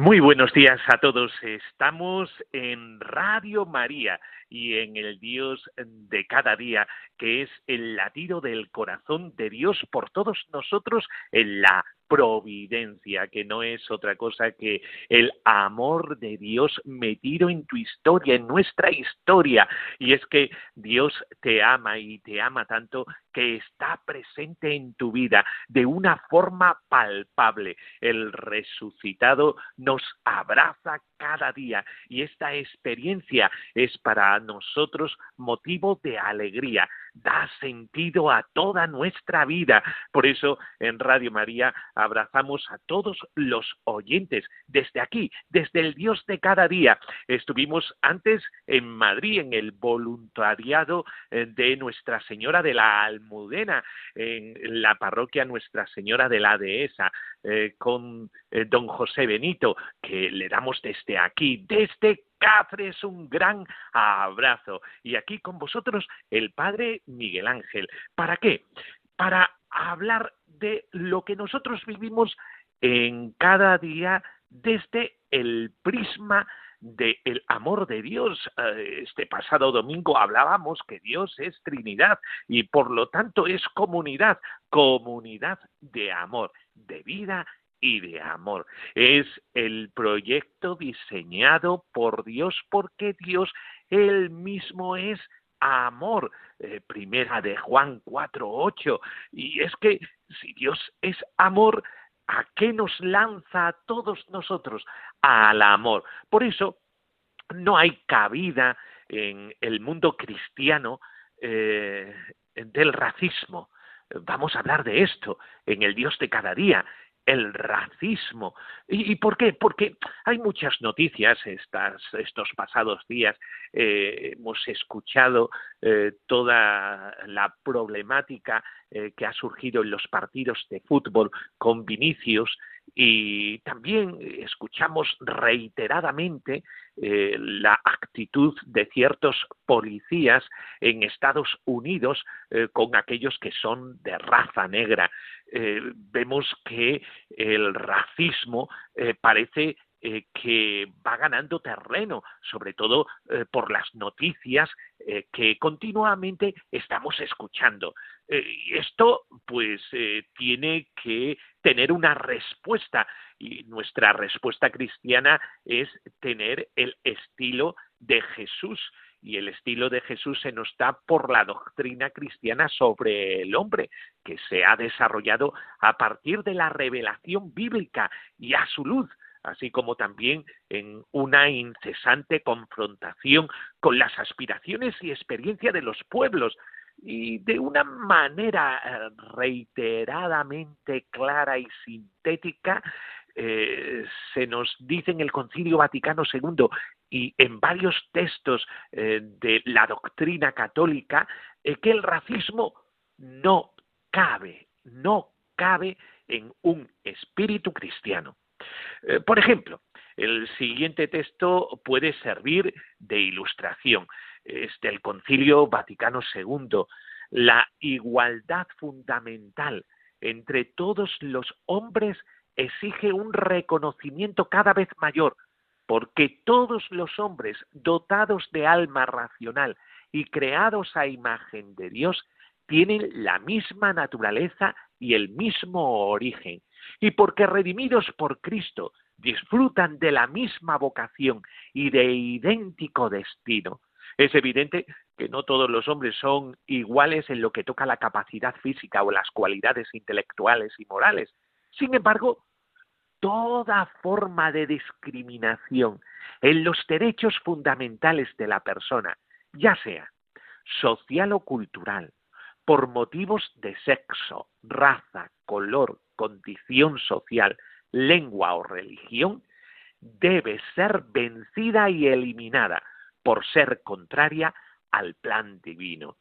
Muy buenos días a todos. Estamos en Radio María y en el Dios de cada día, que es el latido del corazón de Dios por todos nosotros en la providencia, que no es otra cosa que el amor de Dios metido en tu historia, en nuestra historia. Y es que Dios te ama y te ama tanto que está presente en tu vida de una forma palpable. El resucitado nos abraza cada día y esta experiencia es para nosotros motivo de alegría, da sentido a toda nuestra vida. Por eso en Radio María abrazamos a todos los oyentes desde aquí, desde el Dios de cada día. Estuvimos antes en Madrid en el voluntariado eh, de Nuestra Señora de la Almudena, en la parroquia Nuestra Señora de la Dehesa, eh, con eh, don José Benito, que le damos aquí, desde Cáceres, un gran abrazo. Y aquí con vosotros el Padre Miguel Ángel. ¿Para qué? Para hablar de lo que nosotros vivimos en cada día desde el prisma del amor de Dios. Eh, este pasado domingo hablábamos que Dios es Trinidad y por lo tanto es comunidad, comunidad de amor, de vida y de amor. Es el proyecto diseñado por Dios porque Dios él mismo es amor. Eh, primera de Juan 4.8. Y es que si Dios es amor, ¿a qué nos lanza a todos nosotros? Al amor. Por eso no hay cabida en el mundo cristiano eh, del racismo. Vamos a hablar de esto en el Dios de cada día el racismo. ¿Y, por qué? Porque hay muchas noticias estas, estos pasados días. Eh, hemos escuchado eh, toda la problemática eh, que ha surgido en los partidos de fútbol con Vinicius y también escuchamos reiteradamente eh, la actitud de ciertos policías en Estados Unidos eh, con aquellos que son de raza negra. Eh, vemos que el racismo parece que va ganando terreno, sobre todo por las noticias que continuamente estamos escuchando. y esto, pues, tiene que tener una respuesta y nuestra respuesta cristiana es tener el estilo de Jesús y el estilo de Jesús se nos da por la doctrina cristiana sobre el hombre, que se ha desarrollado a partir de la revelación bíblica y a su luz, así como también en una incesante confrontación con las aspiraciones y experiencia de los pueblos, y de una manera eh, reiteradamente clara y sintética eh, se nos dice en el Concilio Vaticano II y en varios textos eh, de la doctrina católica que el racismo no cabe, no cabe en un espíritu cristiano. Por ejemplo, el siguiente texto puede servir de ilustración. Es del Concilio Vaticano II, la igualdad fundamental entre todos los hombres exige un reconocimiento cada vez mayor, porque todos los hombres dotados de alma racional y creados a imagen de Dios tienen la misma naturaleza y el mismo origen, y porque redimidos por Cristo disfrutan de la misma vocación y de idéntico destino. Es evidente que no todos los hombres son iguales en lo que toca la capacidad física o las cualidades intelectuales y morales. Sin embargo, toda forma de discriminación en los derechos fundamentales de la persona, ya sea social o cultural, por motivos de sexo, raza, color, condición social, lengua o religión, debe ser vencida y eliminada por ser contraria al plan divino.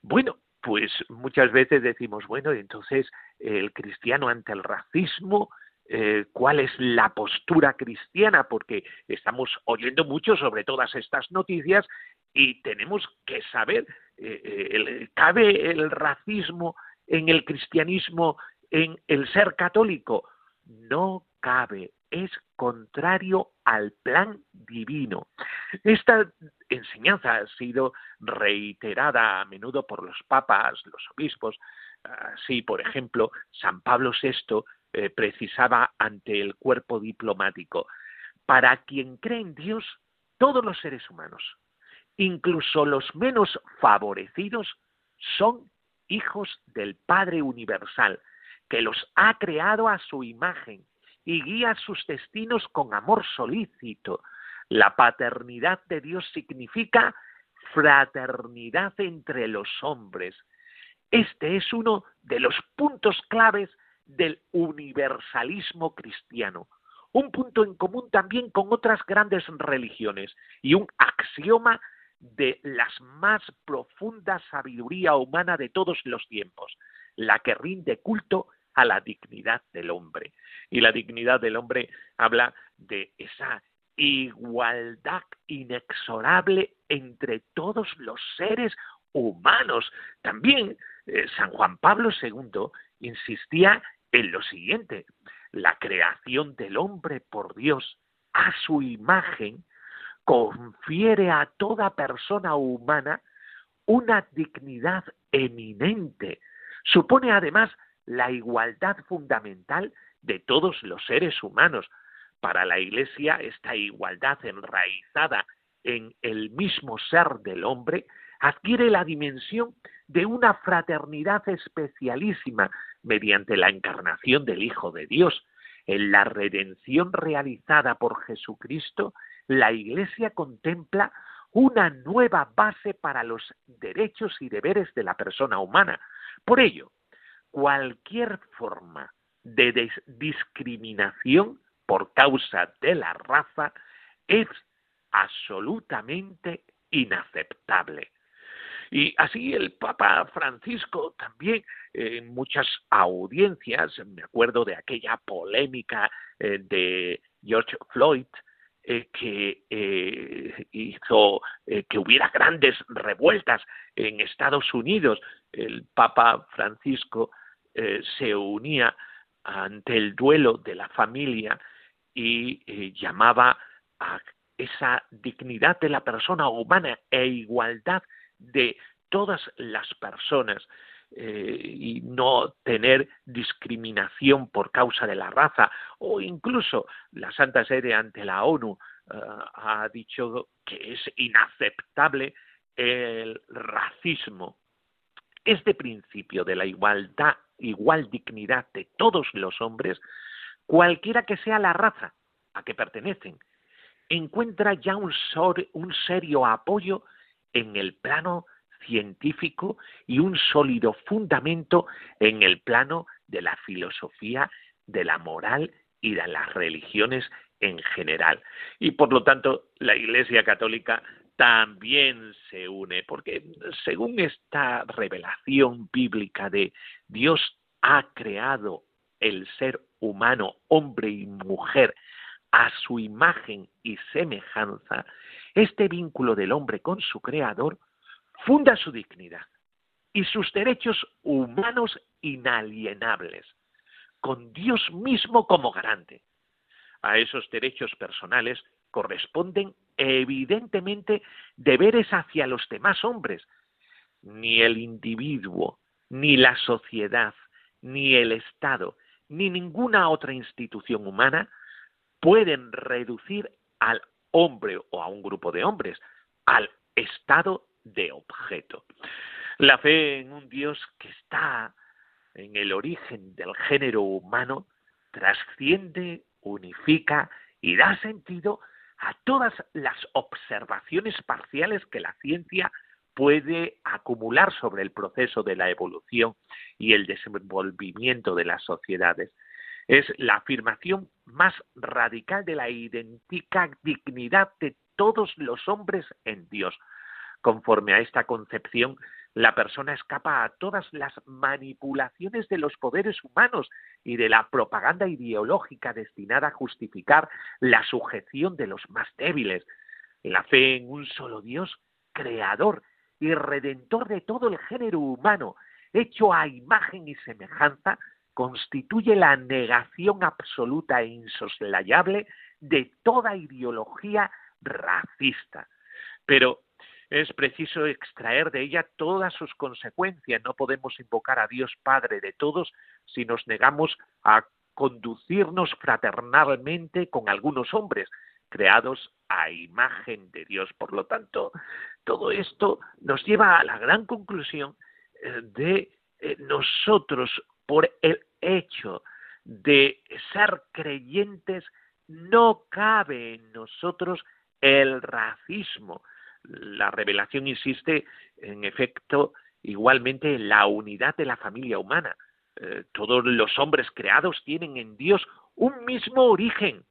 Bueno, pues muchas veces decimos, bueno, entonces el cristiano ante el racismo, eh, cuál es la postura cristiana, porque estamos oyendo mucho sobre todas estas noticias y tenemos que saber, eh, ¿cabe el racismo en el cristianismo, en el ser católico? No cabe, es contrario al plan divino. Esta enseñanza ha sido reiterada a menudo por los papas, los obispos. Así, por ejemplo, San Pablo VI eh, precisaba ante el cuerpo diplomático, para quien cree en Dios, todos los seres humanos, incluso los menos favorecidos, son hijos del Padre Universal, que los ha creado a su imagen y guía sus destinos con amor solícito. La paternidad de Dios significa fraternidad entre los hombres. Este es uno de los puntos claves del universalismo cristiano, un punto en común también con otras grandes religiones y un axioma de las más profundas sabiduría humana de todos los tiempos, la que rinde culto a la dignidad del hombre. Y la dignidad del hombre habla de esa igualdad inexorable entre todos los seres humanos. También eh, San Juan Pablo II insistía en lo siguiente, la creación del hombre por Dios a su imagen confiere a toda persona humana una dignidad eminente. Supone además la igualdad fundamental de todos los seres humanos. Para la Iglesia, esta igualdad enraizada en el mismo ser del hombre adquiere la dimensión de una fraternidad especialísima mediante la encarnación del Hijo de Dios. En la redención realizada por Jesucristo, la Iglesia contempla una nueva base para los derechos y deberes de la persona humana. Por ello, cualquier forma de discriminación por causa de la raza es absolutamente inaceptable. Y así el Papa Francisco también en muchas audiencias, me acuerdo de aquella polémica eh, de George Floyd, eh, que eh, hizo que hubiera grandes revueltas en Estados Unidos. El Papa Francisco se unía ante el duelo de la familia y llamaba a esa dignidad de la persona humana e igualdad de todas las personas eh, y no tener discriminación por causa de la raza o incluso la Santa Sede ante la ONU eh, ha dicho que es inaceptable el racismo. Este principio de la igualdad, igual dignidad de todos los hombres, cualquiera que sea la raza a que pertenecen, encuentra ya un, un serio apoyo en el plano científico y un sólido fundamento en el plano de la filosofía, de la moral y de las religiones en general. Y por lo tanto, la Iglesia Católica también se une, porque según esta revelación bíblica de Dios ha creado el ser humano, hombre y mujer, a su imagen y semejanza, este vínculo del hombre con su creador funda su dignidad y sus derechos humanos inalienables, con Dios mismo como garante. A esos derechos personales corresponden evidentemente deberes hacia los demás hombres. Ni el individuo, ni la sociedad, ni el Estado, ni ninguna otra institución humana pueden reducir al hombre o a un grupo de hombres al estado de objeto. La fe en un Dios que está en el origen del género humano trasciende, unifica y da sentido a todas las observaciones parciales que la ciencia puede acumular sobre el proceso de la evolución y el desenvolvimiento de las sociedades. Es la afirmación más radical de la idéntica dignidad de todos los hombres en Dios. Conforme a esta concepción, la persona escapa a todas las manipulaciones de los poderes humanos y de la propaganda ideológica destinada a justificar la sujeción de los más débiles. La fe en un solo Dios, creador y redentor de todo el género humano, hecho a imagen y semejanza, constituye la negación absoluta e insoslayable de toda ideología racista. Pero es preciso extraer de ella todas sus consecuencias. No podemos invocar a Dios Padre de todos si nos negamos a conducirnos fraternalmente con algunos hombres creados a imagen de Dios. Por lo tanto, todo esto nos lleva a la gran conclusión eh, de eh, nosotros, por el hecho de ser creyentes, no cabe en nosotros el racismo. La revelación insiste, en efecto, igualmente en la unidad de la familia humana. Eh, todos los hombres creados tienen en Dios un mismo origen,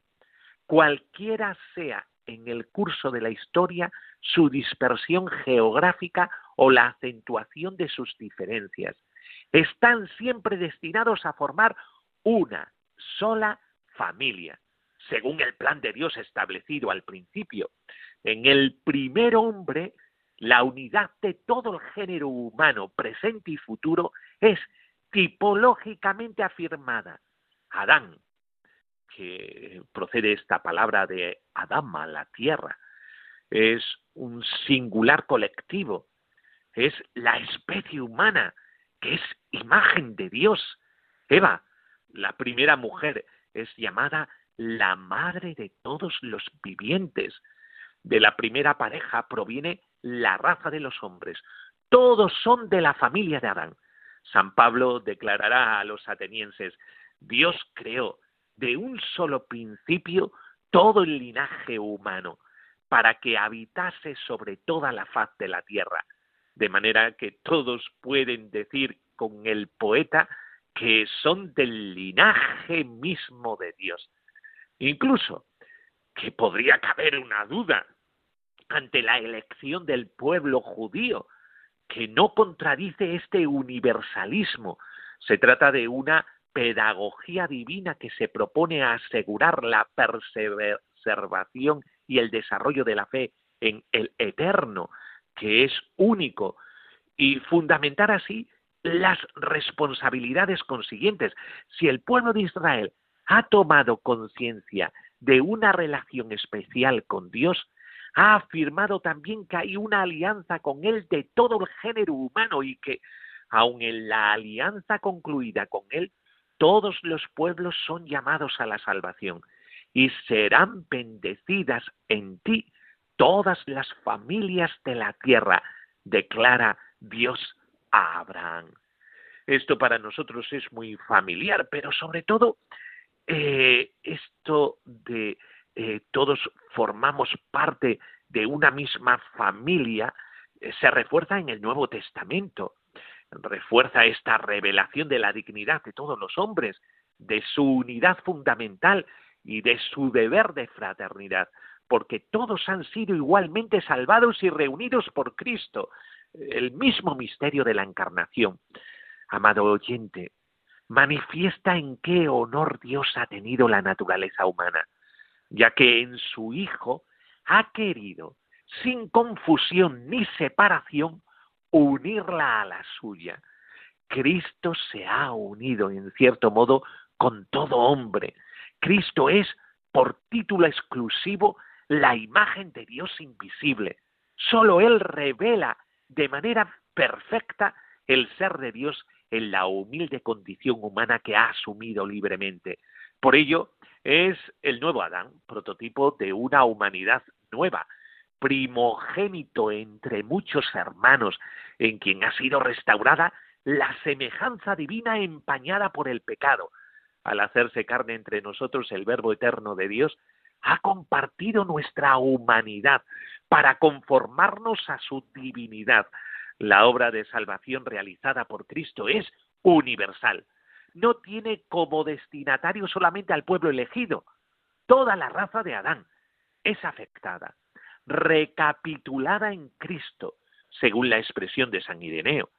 cualquiera sea en el curso de la historia su dispersión geográfica o la acentuación de sus diferencias. Están siempre destinados a formar una sola familia, según el plan de Dios establecido al principio. En el primer hombre, la unidad de todo el género humano, presente y futuro, es tipológicamente afirmada. Adán, que procede esta palabra de Adama, la tierra, es un singular colectivo, es la especie humana, que es imagen de Dios. Eva, la primera mujer, es llamada la madre de todos los vivientes. De la primera pareja proviene la raza de los hombres. Todos son de la familia de Adán. San Pablo declarará a los atenienses, Dios creó de un solo principio todo el linaje humano, para que habitase sobre toda la faz de la tierra, de manera que todos pueden decir con el poeta que son del linaje mismo de Dios. Incluso que podría caber una duda ante la elección del pueblo judío, que no contradice este universalismo. Se trata de una pedagogía divina que se propone asegurar la preservación y el desarrollo de la fe en el eterno, que es único, y fundamentar así las responsabilidades consiguientes. Si el pueblo de Israel ha tomado conciencia de una relación especial con Dios, ha afirmado también que hay una alianza con Él de todo el género humano y que, aun en la alianza concluida con Él, todos los pueblos son llamados a la salvación y serán bendecidas en ti todas las familias de la tierra, declara Dios a Abraham. Esto para nosotros es muy familiar, pero sobre todo eh, esto de eh, todos formamos parte de una misma familia eh, se refuerza en el Nuevo Testamento refuerza esta revelación de la dignidad de todos los hombres, de su unidad fundamental y de su deber de fraternidad, porque todos han sido igualmente salvados y reunidos por Cristo, el mismo misterio de la encarnación. Amado oyente, manifiesta en qué honor Dios ha tenido la naturaleza humana, ya que en su Hijo ha querido, sin confusión ni separación, unirla a la suya. Cristo se ha unido, en cierto modo, con todo hombre. Cristo es, por título exclusivo, la imagen de Dios invisible. Solo Él revela de manera perfecta el ser de Dios en la humilde condición humana que ha asumido libremente. Por ello, es el nuevo Adán, prototipo de una humanidad nueva, primogénito entre muchos hermanos, en quien ha sido restaurada la semejanza divina empañada por el pecado. Al hacerse carne entre nosotros el Verbo eterno de Dios, ha compartido nuestra humanidad para conformarnos a su divinidad. La obra de salvación realizada por Cristo es universal. No tiene como destinatario solamente al pueblo elegido. Toda la raza de Adán es afectada recapitulada en Cristo, según la expresión de San Ireneo.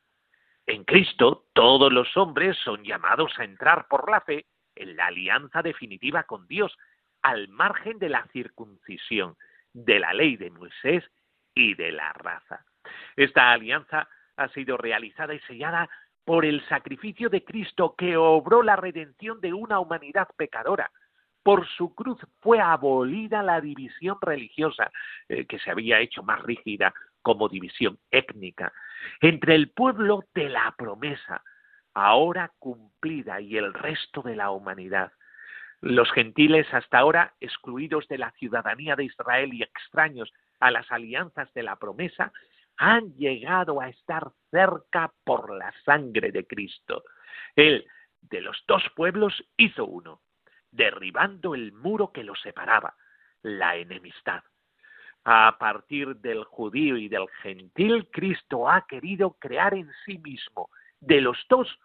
En Cristo todos los hombres son llamados a entrar por la fe en la alianza definitiva con Dios, al margen de la circuncisión, de la ley de Moisés y de la raza. Esta alianza ha sido realizada y sellada por el sacrificio de Cristo que obró la redención de una humanidad pecadora. Por su cruz fue abolida la división religiosa, eh, que se había hecho más rígida como división étnica, entre el pueblo de la promesa, ahora cumplida, y el resto de la humanidad. Los gentiles hasta ahora excluidos de la ciudadanía de Israel y extraños a las alianzas de la promesa, han llegado a estar cerca por la sangre de Cristo. Él, de los dos pueblos, hizo uno, derribando el muro que los separaba, la enemistad. A partir del judío y del gentil, Cristo ha querido crear en sí mismo, de los dos,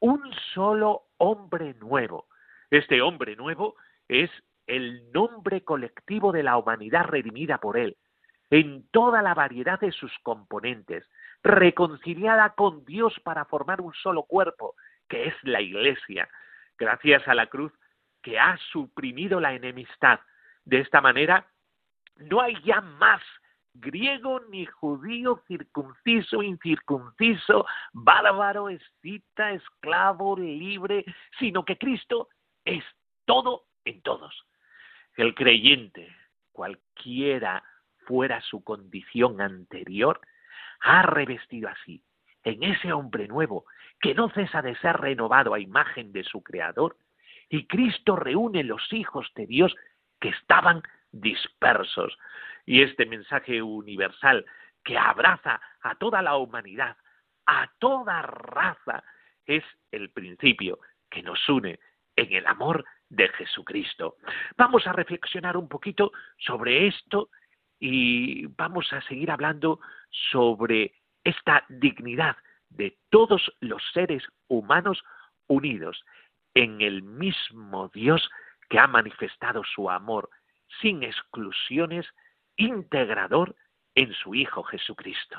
un solo hombre nuevo. Este hombre nuevo es el nombre colectivo de la humanidad redimida por él, en toda la variedad de sus componentes, reconciliada con Dios para formar un solo cuerpo, que es la Iglesia, gracias a la cruz que ha suprimido la enemistad. De esta manera, no hay ya más griego ni judío, circunciso, incircunciso, bárbaro, escita, esclavo, libre, sino que Cristo es todo en todos. El creyente, cualquiera fuera su condición anterior, ha revestido así, en ese hombre nuevo, que no cesa de ser renovado a imagen de su Creador, y Cristo reúne los hijos de Dios que estaban dispersos. Y este mensaje universal que abraza a toda la humanidad, a toda raza, es el principio que nos une en el amor de Jesucristo. Vamos a reflexionar un poquito sobre esto y vamos a seguir hablando sobre esta dignidad de todos los seres humanos unidos en el mismo Dios que ha manifestado su amor sin exclusiones, integrador en su Hijo Jesucristo.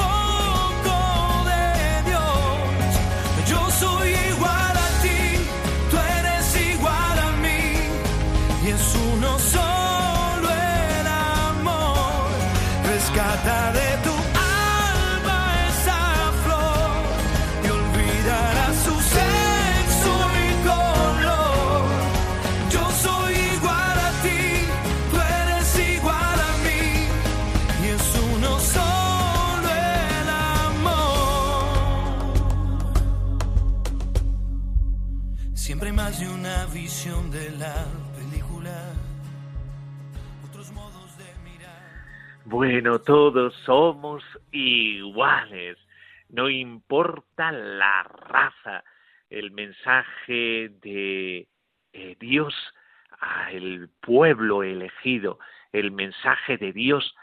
Bueno, todos somos iguales, no importa la raza, el mensaje de eh, Dios al pueblo elegido, el mensaje de Dios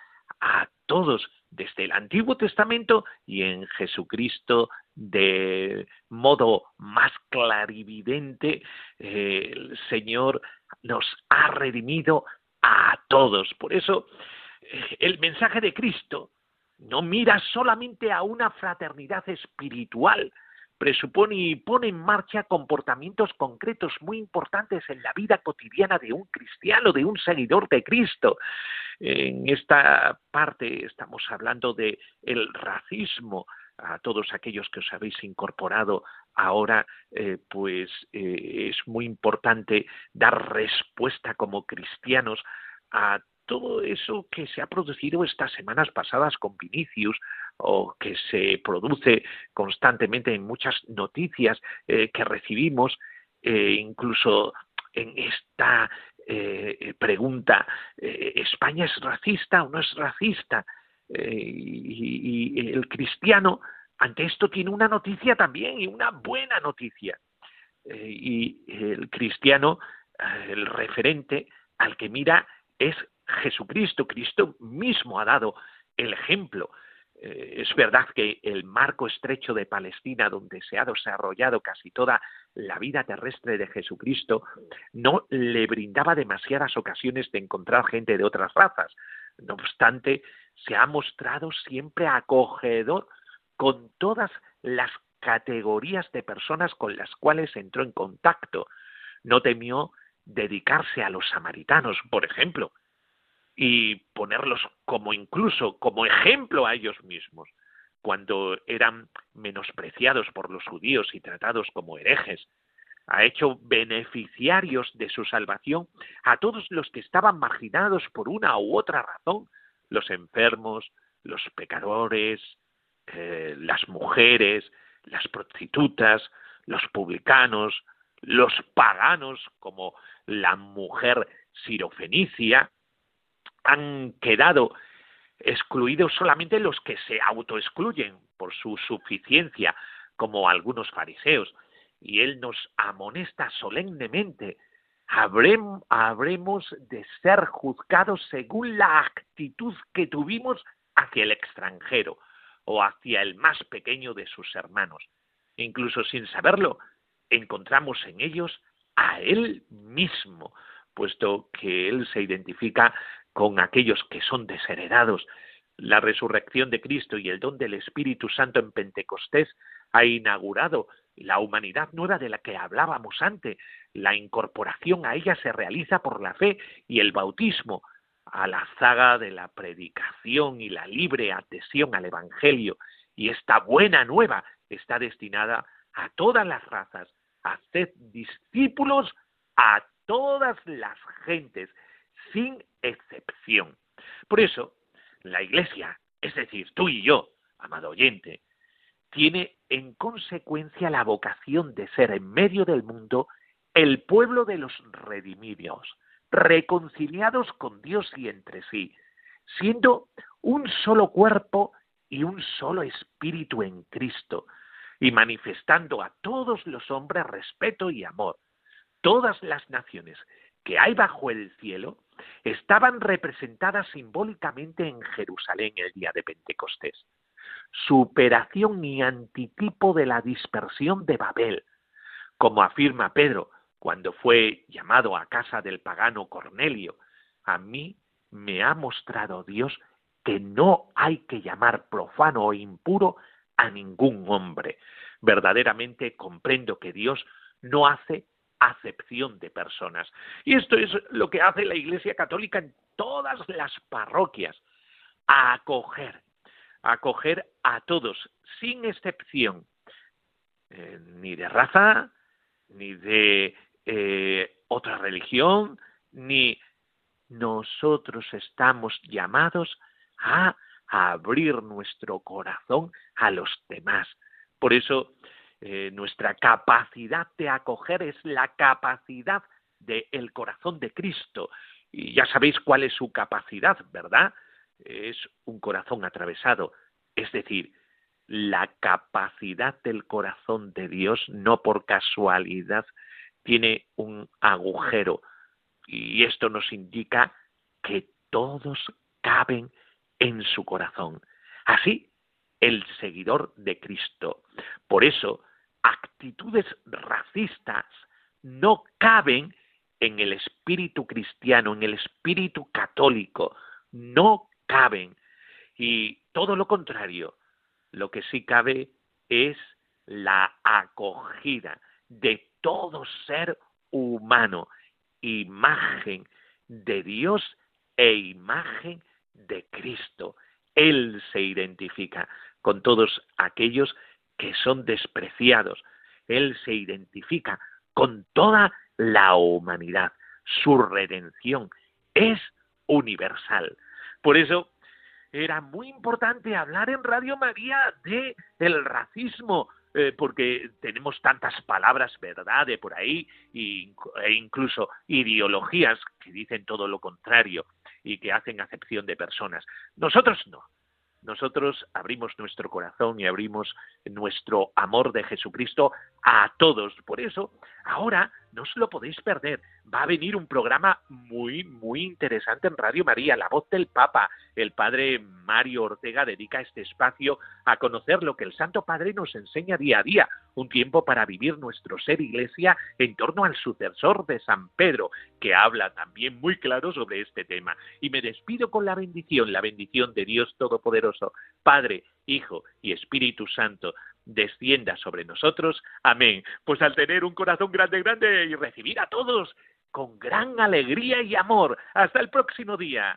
a todos desde el Antiguo Testamento y en Jesucristo de modo más clarividente, eh, el Señor nos ha redimido a todos. Por eso, el mensaje de Cristo no mira solamente a una fraternidad espiritual, presupone y pone en marcha comportamientos concretos muy importantes en la vida cotidiana de un cristiano, de un seguidor de Cristo. En esta parte estamos hablando de el racismo, a todos aquellos que os habéis incorporado ahora, eh, pues eh, es muy importante dar respuesta como cristianos a todo eso que se ha producido estas semanas pasadas con Vinicius o que se produce constantemente en muchas noticias eh, que recibimos, incluso en esta pregunta, ¿España es racista o no es racista? y, el cristiano ante esto tiene una noticia también y una buena noticia. y el cristiano, el referente al que mira es Jesucristo. Cristo mismo ha dado el ejemplo. es verdad que el marco estrecho de Palestina, donde se ha desarrollado casi toda la vida terrestre de Jesucristo, no le brindaba demasiadas ocasiones de encontrar gente de otras razas. No obstante, se ha mostrado siempre acogedor con todas las categorías de personas con las cuales entró en contacto. No temió dedicarse a los samaritanos, por ejemplo, y ponerlos como incluso como ejemplo a ellos mismos, cuando eran menospreciados por los judíos y tratados como herejes. Ha hecho beneficiarios de su salvación a todos los que estaban marginados por una u otra razón, los enfermos, los pecadores, eh, las mujeres, las prostitutas, los publicanos, los paganos, como la mujer sirofenicia, han quedado excluidos solamente los que se autoexcluyen por su suficiencia, como algunos fariseos. Y él nos amonesta solemnemente habremos de ser juzgados según la actitud que tuvimos hacia el extranjero o hacia el más pequeño de sus hermanos. Incluso sin saberlo, encontramos en ellos a Él mismo, puesto que Él se identifica con aquellos que son desheredados. La resurrección de Cristo y el don del Espíritu Santo en Pentecostés ha inaugurado la humanidad nueva de la que hablábamos antes. La incorporación a ella se realiza por la fe y el bautismo a la zaga de la predicación y la libre adhesión al Evangelio. Y esta buena nueva está destinada a todas las razas, a hacer discípulos a todas las gentes, sin excepción. Por eso, la Iglesia, es decir, tú y yo, amado oyente, tiene en consecuencia la vocación de ser en medio del mundo el pueblo de los redimidos, reconciliados con Dios y entre sí, siendo un solo cuerpo y un solo espíritu en Cristo, y manifestando a todos los hombres respeto y amor. Todas las naciones que hay bajo el cielo estaban representadas simbólicamente en Jerusalén el día de Pentecostés superación y antitipo de la dispersión de Babel, como afirma Pedro cuando fue llamado a casa del pagano Cornelio. A mí me ha mostrado Dios que no hay que llamar profano o impuro a ningún hombre. Verdaderamente comprendo que Dios no hace acepción de personas. Y esto es lo que hace la Iglesia Católica en todas las parroquias, acoger acoger a todos, sin excepción, eh, ni de raza, ni de eh, otra religión, ni nosotros estamos llamados a, abrir nuestro corazón a los demás. Por eso eh, nuestra capacidad de acoger es la capacidad del corazón de Cristo. Y ya sabéis cuál es su capacidad, ¿verdad? es un corazón atravesado, es decir, la capacidad del corazón de Dios no por casualidad tiene un agujero y esto nos indica que todos caben en su corazón. Así, el seguidor de Cristo. Por eso, actitudes racistas no caben en el espíritu cristiano, en el espíritu católico, no caben. Y todo lo contrario, lo que sí cabe es la acogida de todo ser humano, imagen de Dios e imagen de Cristo. Él se identifica con todos aquellos que son despreciados. Él se identifica con toda la humanidad. Su redención es universal. Por eso era muy importante hablar en Radio María de el racismo, eh, porque tenemos tantas palabras verdad de por ahí e incluso ideologías que dicen todo lo contrario y que hacen acepción de personas. Nosotros no. Nosotros abrimos nuestro corazón y abrimos nuestro amor de Jesucristo a todos. Por eso, ahora no os lo podéis perder. Va a venir un programa muy, muy interesante en Radio María, La Voz del Papa. El padre Mario Ortega dedica este espacio a conocer lo que el Santo Padre nos enseña día a día, un tiempo para vivir nuestro ser iglesia en torno al sucesor de San Pedro, que habla también muy claro sobre este tema. Y me despido con la bendición, la bendición de Dios Todopoderoso, Padre, Hijo y Espíritu Santo, descienda sobre nosotros. Amén. Pues al tener un corazón grande, grande y recibir a todos con gran alegría y amor. Hasta el próximo día.